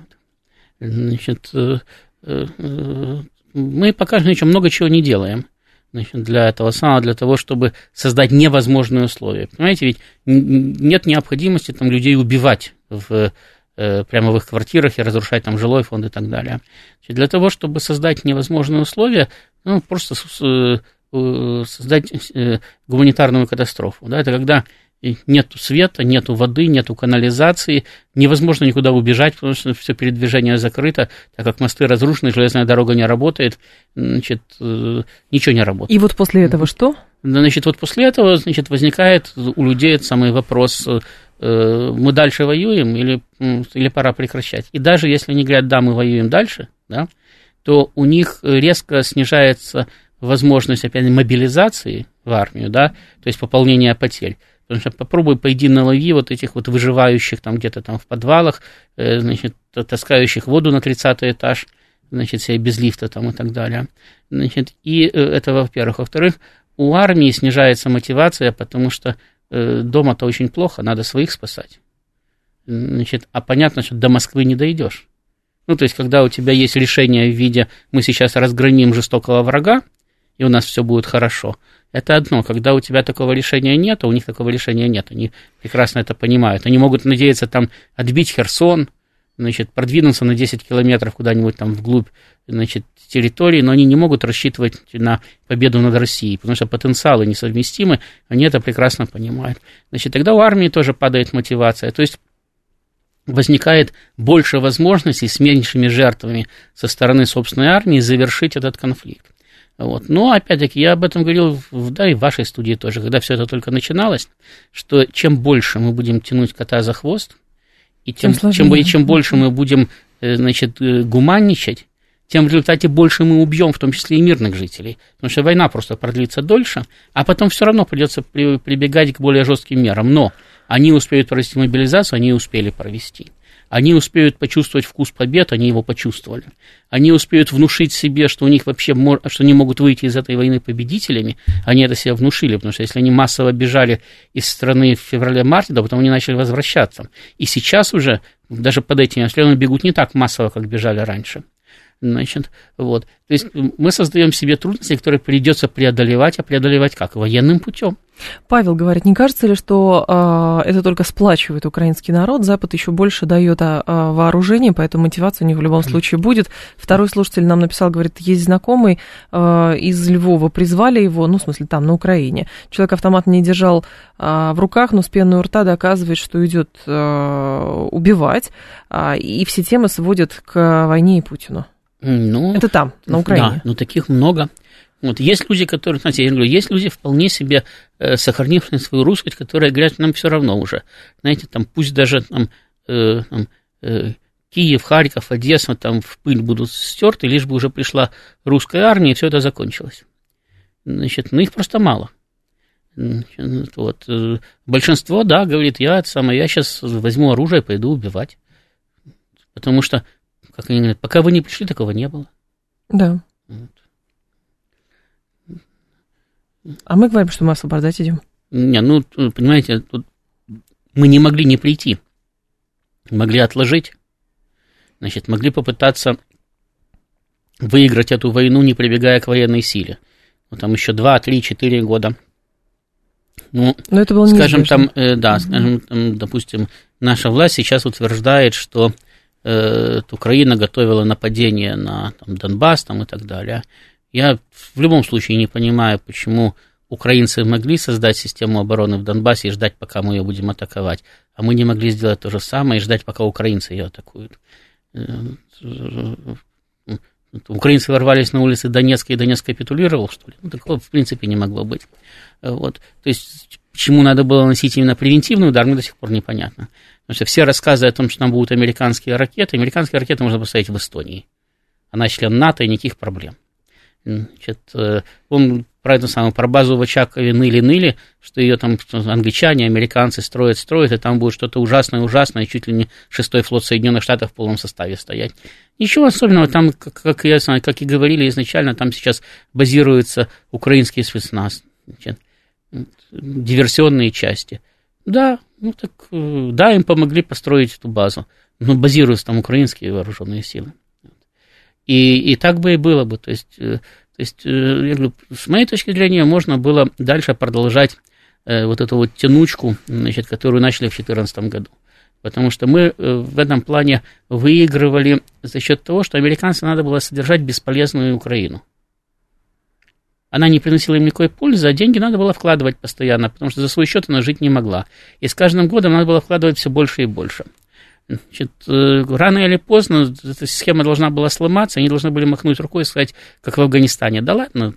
Значит, э, э, мы пока еще много чего не делаем значит, для этого самого, для того, чтобы создать невозможные условия. Понимаете, ведь нет необходимости там людей убивать в, э, прямо в их квартирах и разрушать там жилой фонд и так далее. Значит, для того, чтобы создать невозможные условия, ну, просто Э, создать э, гуманитарную катастрофу. Да, это когда нет света, нет воды, нет канализации, невозможно никуда убежать, потому что все передвижение закрыто, так как мосты разрушены, железная дорога не работает, значит, э, ничего не работает. И вот после этого что? Значит, вот после этого, значит, возникает у людей этот самый вопрос, мы дальше воюем или, или пора прекращать. И даже если они говорят, да, мы воюем дальше, да, то у них резко снижается возможность, опять мобилизации в армию, да, то есть пополнения потерь. Потому что попробуй пойди налови вот этих вот выживающих там где-то там в подвалах, э, значит, таскающих воду на 30 этаж, значит, себе без лифта там и так далее. Значит, и э, это во-первых. Во-вторых, у армии снижается мотивация, потому что э, дома-то очень плохо, надо своих спасать. Значит, а понятно, что до Москвы не дойдешь. Ну, то есть, когда у тебя есть решение в виде «мы сейчас разграним жестокого врага», и у нас все будет хорошо. Это одно. Когда у тебя такого решения нет, а у них такого решения нет. Они прекрасно это понимают. Они могут надеяться там отбить Херсон, значит, продвинуться на 10 километров куда-нибудь там вглубь значит, территории, но они не могут рассчитывать на победу над Россией, потому что потенциалы несовместимы, они это прекрасно понимают. Значит, тогда у армии тоже падает мотивация. То есть возникает больше возможностей с меньшими жертвами со стороны собственной армии завершить этот конфликт. Вот. Но, опять-таки, я об этом говорил, да, и в вашей студии тоже, когда все это только начиналось, что чем больше мы будем тянуть кота за хвост, и тем, тем, чем, и чем больше мы будем, э, значит, э, гуманничать, тем в результате больше мы убьем, в том числе и мирных жителей. Потому что война просто продлится дольше, а потом все равно придется прибегать к более жестким мерам. Но они успеют провести мобилизацию, они успели провести. Они успеют почувствовать вкус побед, они его почувствовали. Они успеют внушить себе, что у них вообще, что они могут выйти из этой войны победителями, они это себе внушили, потому что если они массово бежали из страны в феврале-марте, то потом они начали возвращаться. И сейчас уже, даже под этими обстрелами, бегут не так массово, как бежали раньше. Значит, вот. То есть мы создаем себе трудности, которые придется преодолевать, а преодолевать как? Военным путем. Павел говорит, не кажется ли, что э, это только сплачивает украинский народ, Запад еще больше дает э, вооружение, поэтому мотивация у них в любом случае будет. Второй слушатель нам написал, говорит, есть знакомый э, из Львова, призвали его, ну, в смысле, там, на Украине. Человек автомат не держал э, в руках, но с пеной у рта доказывает, что идет э, убивать, э, и все темы сводят к войне и Путину. Ну, это там, на Украине. Да, но таких много. Вот есть люди, которые, знаете, я говорю, есть люди вполне себе сохранившие свою русскость, которые говорят, нам все равно уже. Знаете, там пусть даже там, э, там э, Киев, Харьков, Одесса там в пыль будут стерты, лишь бы уже пришла русская армия, и все это закончилось. Значит, ну их просто мало. Вот. Э, большинство, да, говорит, я самое, я сейчас возьму оружие и пойду убивать. Потому что, как они говорят, пока вы не пришли, такого не было. Да. Вот. А мы говорим, что мы освобождать идем. Не, ну, понимаете, тут мы не могли не прийти. Могли отложить. Значит, могли попытаться выиграть эту войну, не прибегая к военной силе. Ну, там еще 2, 3, 4 года. Ну, Но это было скажем, там, э, да, скажем, там, допустим, наша власть сейчас утверждает, что э, Украина готовила нападение на там, Донбасс там, и так далее. Я в любом случае не понимаю, почему украинцы могли создать систему обороны в Донбассе и ждать, пока мы ее будем атаковать, а мы не могли сделать то же самое и ждать, пока украинцы ее атакуют. Э, украинцы ворвались на улицы Донецка, и Донецк капитулировал, что ли? Ну, такого, в принципе, не могло быть. Вот. То есть, почему надо было носить именно превентивный удар, мне до сих пор непонятно. Потому что все рассказы о том, что там будут американские ракеты, американские ракеты можно поставить в Эстонии. Она член НАТО, и никаких проблем. Значит, э, он про эту самую, про базу в Очакове ныли-ныли, что ее там англичане, американцы строят, строят, и там будет что-то ужасное-ужасное, чуть ли не шестой флот Соединенных Штатов в полном составе стоять. Ничего особенного, там, как, как, я, как и говорили изначально, там сейчас базируются украинские спецназ, значит, диверсионные части. Да, ну так, э, да, им помогли построить эту базу, но базируются там украинские вооруженные силы. И, и так бы и было бы. То есть, э, то есть, э, я говорю, с моей точки зрения, можно было дальше продолжать э, вот эту вот тянучку, значит, которую начали в 2014 году. Потому что мы в этом плане выигрывали за счет того, что американцам надо было содержать бесполезную Украину. Она не приносила им никакой пользы, а деньги надо было вкладывать постоянно, потому что за свой счет она жить не могла. И с каждым годом надо было вкладывать все больше и больше. Значит, э, рано или поздно эта схема должна была сломаться, они должны были махнуть рукой и сказать, как в Афганистане, да ладно.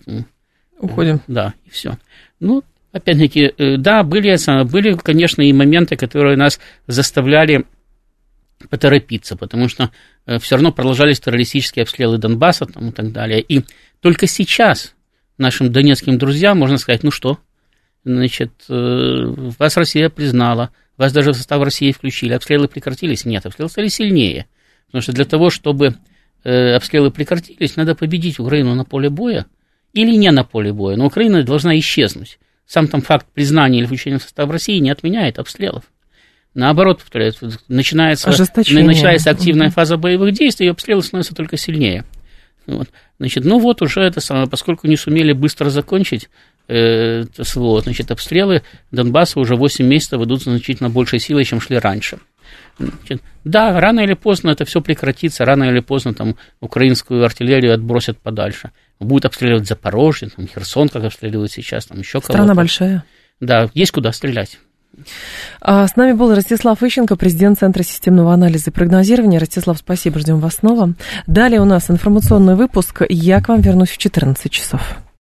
Уходим. Да, и все. Ну, опять-таки, э, да, были, были, конечно, и моменты, которые нас заставляли поторопиться, потому что э, все равно продолжались террористические обстрелы Донбасса там, и так далее. И только сейчас нашим донецким друзьям можно сказать, ну что, значит, вас Россия признала, вас даже в состав России включили. Обстрелы прекратились? Нет, обстрелы стали сильнее. Потому что для того, чтобы э, обстрелы прекратились, надо победить Украину на поле боя или не на поле боя. Но Украина должна исчезнуть. Сам там факт признания или включения в состав России не отменяет обстрелов. Наоборот, повторяю, начинается, начинается активная фаза боевых действий, и обстрелы становятся только сильнее. Вот. Значит, ну вот уже это самое, поскольку не сумели быстро закончить, СВО, значит, обстрелы Донбасса уже 8 месяцев идут значительно большей силой, чем шли раньше. Значит, да, рано или поздно это все прекратится, рано или поздно там украинскую артиллерию отбросят подальше. Будут обстреливать Запорожье, там, Херсон, как обстреливают сейчас, там еще кого-то. Страна большая. Да, есть куда стрелять. А с нами был Ростислав Ищенко, президент Центра системного анализа и прогнозирования. Ростислав, спасибо, ждем вас снова. Далее у нас информационный выпуск. Я к вам вернусь в 14 часов.